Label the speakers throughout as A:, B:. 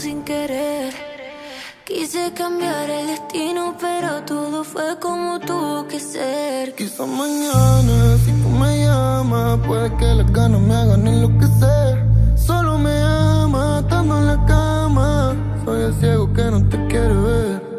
A: sin querer. Quise cambiar el destino, pero todo fue como tuvo que ser.
B: Quizá mañana, si tú me llamas, puede que las ganas me hagan enloquecer. Solo me ama, estando en la cama. Soy el ciego que no te quiere ver.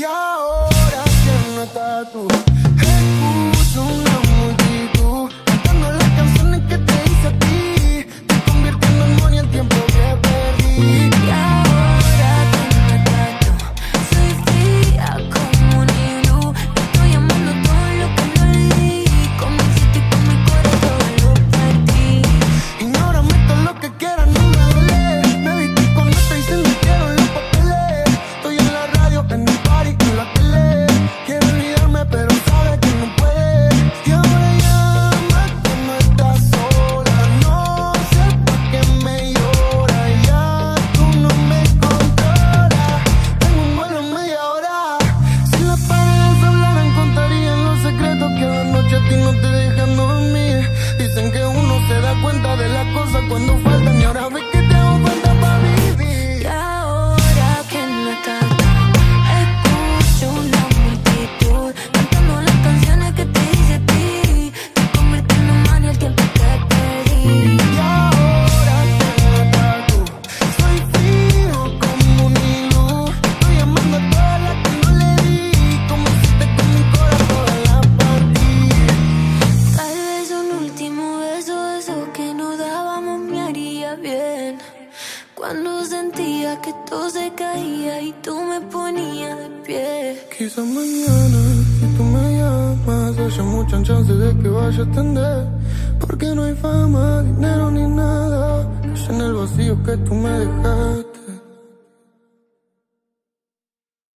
A: Y ahora que no estás tú, excuso una Cuando sentía que todo se caía y tú me ponías de pie.
B: Quizás mañana, si tú me llamas, haya muchas chances de que vaya a atender. Porque no hay fama, dinero ni nada. Es en el vacío que tú me dejaste.